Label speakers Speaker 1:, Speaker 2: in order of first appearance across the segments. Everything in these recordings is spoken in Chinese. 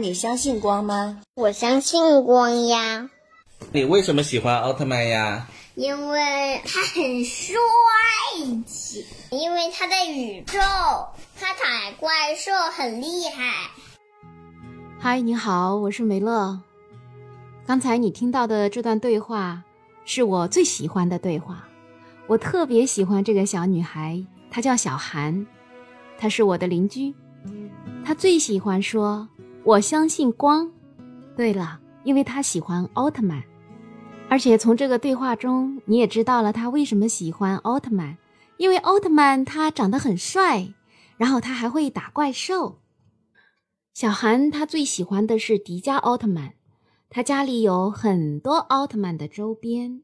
Speaker 1: 你相信光吗？
Speaker 2: 我相信光呀。
Speaker 3: 你为什么喜欢奥特曼呀？
Speaker 2: 因为他很帅气，因为他在宇宙，他打怪兽很厉害。
Speaker 4: 嗨，你好，我是梅乐。刚才你听到的这段对话是我最喜欢的对话，我特别喜欢这个小女孩，她叫小韩，她是我的邻居。她最喜欢说“我相信光”。对了，因为他喜欢奥特曼。而且从这个对话中，你也知道了他为什么喜欢奥特曼，因为奥特曼他长得很帅，然后他还会打怪兽。小韩他最喜欢的是迪迦奥特曼，他家里有很多奥特曼的周边，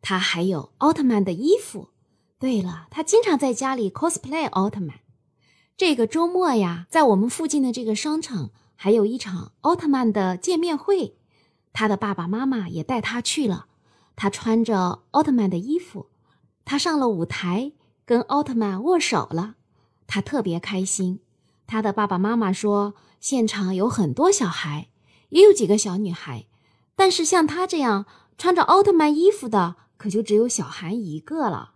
Speaker 4: 他还有奥特曼的衣服。对了，他经常在家里 cosplay 奥特曼。这个周末呀，在我们附近的这个商场还有一场奥特曼的见面会。他的爸爸妈妈也带他去了，他穿着奥特曼的衣服，他上了舞台，跟奥特曼握手了，他特别开心。他的爸爸妈妈说，现场有很多小孩，也有几个小女孩，但是像他这样穿着奥特曼衣服的，可就只有小韩一个了。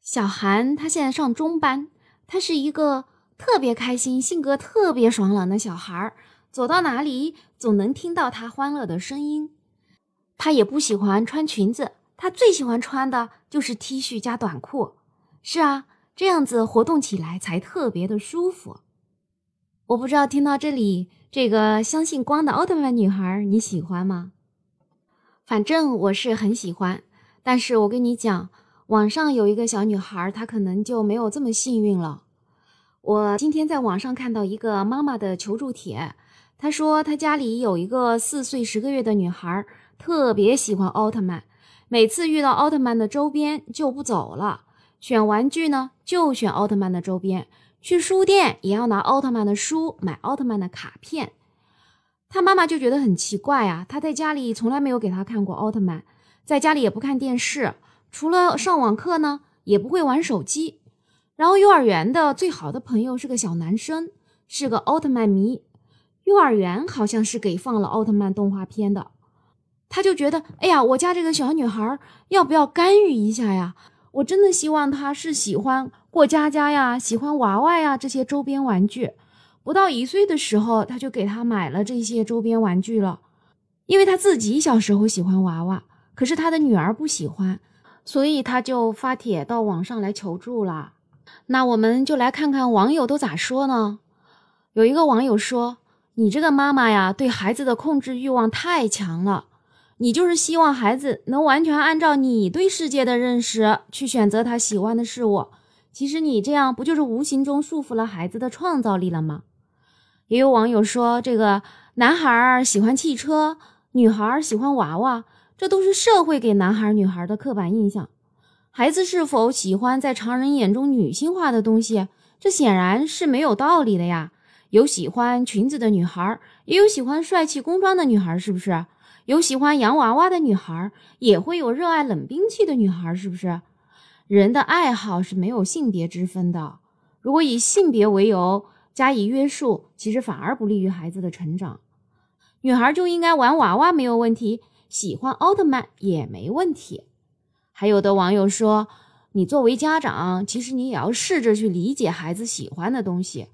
Speaker 4: 小韩他现在上中班，他是一个特别开心、性格特别爽朗的小孩儿。走到哪里总能听到他欢乐的声音。他也不喜欢穿裙子，他最喜欢穿的就是 T 恤加短裤。是啊，这样子活动起来才特别的舒服。我不知道听到这里，这个相信光的奥特曼女孩你喜欢吗？反正我是很喜欢。但是我跟你讲，网上有一个小女孩，她可能就没有这么幸运了。我今天在网上看到一个妈妈的求助帖。她说，她家里有一个四岁十个月的女孩，特别喜欢奥特曼，每次遇到奥特曼的周边就不走了。选玩具呢，就选奥特曼的周边；去书店也要拿奥特曼的书，买奥特曼的卡片。他妈妈就觉得很奇怪啊，他在家里从来没有给他看过奥特曼，在家里也不看电视，除了上网课呢，也不会玩手机。然后幼儿园的最好的朋友是个小男生，是个奥特曼迷。幼儿园好像是给放了奥特曼动画片的，他就觉得，哎呀，我家这个小女孩要不要干预一下呀？我真的希望她是喜欢过家家呀，喜欢娃娃呀这些周边玩具。不到一岁的时候，他就给她买了这些周边玩具了，因为他自己小时候喜欢娃娃，可是他的女儿不喜欢，所以他就发帖到网上来求助了。那我们就来看看网友都咋说呢？有一个网友说。你这个妈妈呀，对孩子的控制欲望太强了。你就是希望孩子能完全按照你对世界的认识去选择他喜欢的事物。其实你这样不就是无形中束缚了孩子的创造力了吗？也有网友说，这个男孩喜欢汽车，女孩喜欢娃娃，这都是社会给男孩女孩的刻板印象。孩子是否喜欢在常人眼中女性化的东西，这显然是没有道理的呀。有喜欢裙子的女孩，也有喜欢帅气工装的女孩，是不是？有喜欢洋娃娃的女孩，也会有热爱冷兵器的女孩，是不是？人的爱好是没有性别之分的。如果以性别为由加以约束，其实反而不利于孩子的成长。女孩就应该玩娃娃没有问题，喜欢奥特曼也没问题。还有的网友说，你作为家长，其实你也要试着去理解孩子喜欢的东西。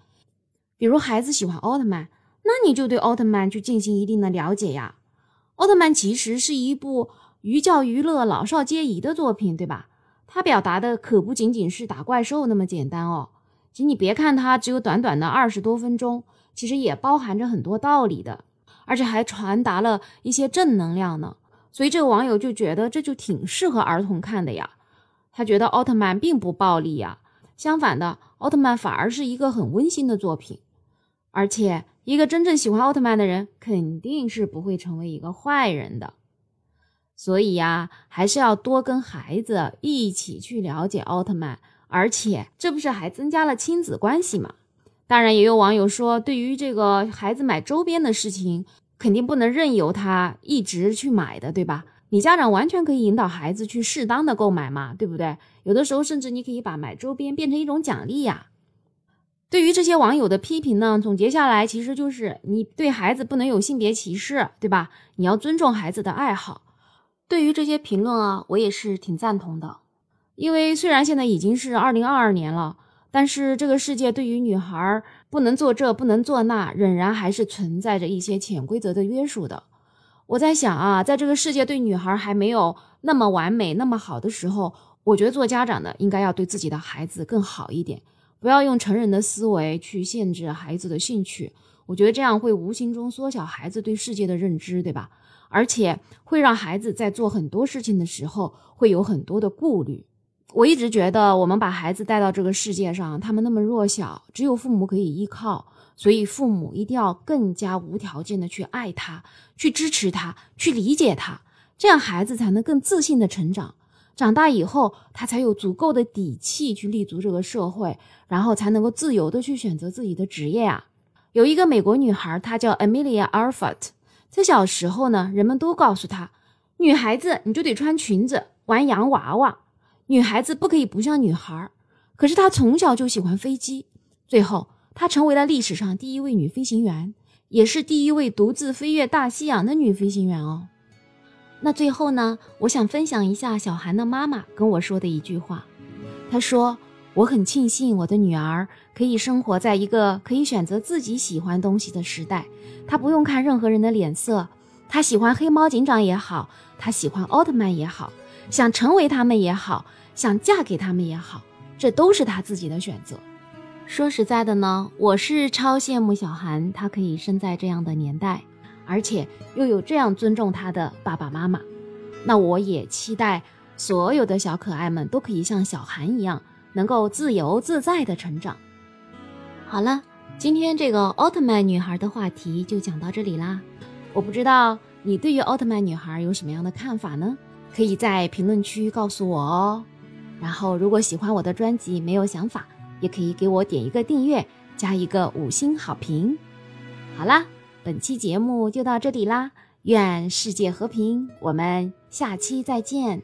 Speaker 4: 比如孩子喜欢奥特曼，那你就对奥特曼去进行一定的了解呀。奥特曼其实是一部寓教于乐、老少皆宜的作品，对吧？它表达的可不仅仅是打怪兽那么简单哦。其实你别看它只有短短的二十多分钟，其实也包含着很多道理的，而且还传达了一些正能量呢。所以这个网友就觉得这就挺适合儿童看的呀。他觉得奥特曼并不暴力呀，相反的，奥特曼反而是一个很温馨的作品。而且，一个真正喜欢奥特曼的人，肯定是不会成为一个坏人的。所以呀，还是要多跟孩子一起去了解奥特曼，而且这不是还增加了亲子关系吗？当然，也有网友说，对于这个孩子买周边的事情，肯定不能任由他一直去买的，对吧？你家长完全可以引导孩子去适当的购买嘛，对不对？有的时候，甚至你可以把买周边变成一种奖励呀。对于这些网友的批评呢，总结下来其实就是你对孩子不能有性别歧视，对吧？你要尊重孩子的爱好。对于这些评论啊，我也是挺赞同的，因为虽然现在已经是二零二二年了，但是这个世界对于女孩不能做这不能做那，仍然还是存在着一些潜规则的约束的。我在想啊，在这个世界对女孩还没有那么完美、那么好的时候，我觉得做家长的应该要对自己的孩子更好一点。不要用成人的思维去限制孩子的兴趣，我觉得这样会无形中缩小孩子对世界的认知，对吧？而且会让孩子在做很多事情的时候会有很多的顾虑。我一直觉得，我们把孩子带到这个世界上，他们那么弱小，只有父母可以依靠，所以父母一定要更加无条件的去爱他，去支持他，去理解他，这样孩子才能更自信的成长。长大以后，他才有足够的底气去立足这个社会，然后才能够自由的去选择自己的职业啊。有一个美国女孩，她叫 Amelia Earhart，在小时候呢，人们都告诉她，女孩子你就得穿裙子，玩洋娃娃，女孩子不可以不像女孩。可是她从小就喜欢飞机，最后她成为了历史上第一位女飞行员，也是第一位独自飞越大西洋的女飞行员哦。那最后呢，我想分享一下小韩的妈妈跟我说的一句话。她说：“我很庆幸我的女儿可以生活在一个可以选择自己喜欢东西的时代，她不用看任何人的脸色。她喜欢黑猫警长也好，她喜欢奥特曼也好，想成为他们也好，想嫁给他们也好，这都是他自己的选择。说实在的呢，我是超羡慕小韩，他可以生在这样的年代。”而且又有这样尊重他的爸爸妈妈，那我也期待所有的小可爱们都可以像小韩一样，能够自由自在的成长。好了，今天这个奥特曼女孩的话题就讲到这里啦。我不知道你对于奥特曼女孩有什么样的看法呢？可以在评论区告诉我哦。然后如果喜欢我的专辑，没有想法，也可以给我点一个订阅，加一个五星好评。好啦。本期节目就到这里啦，愿世界和平，我们下期再见。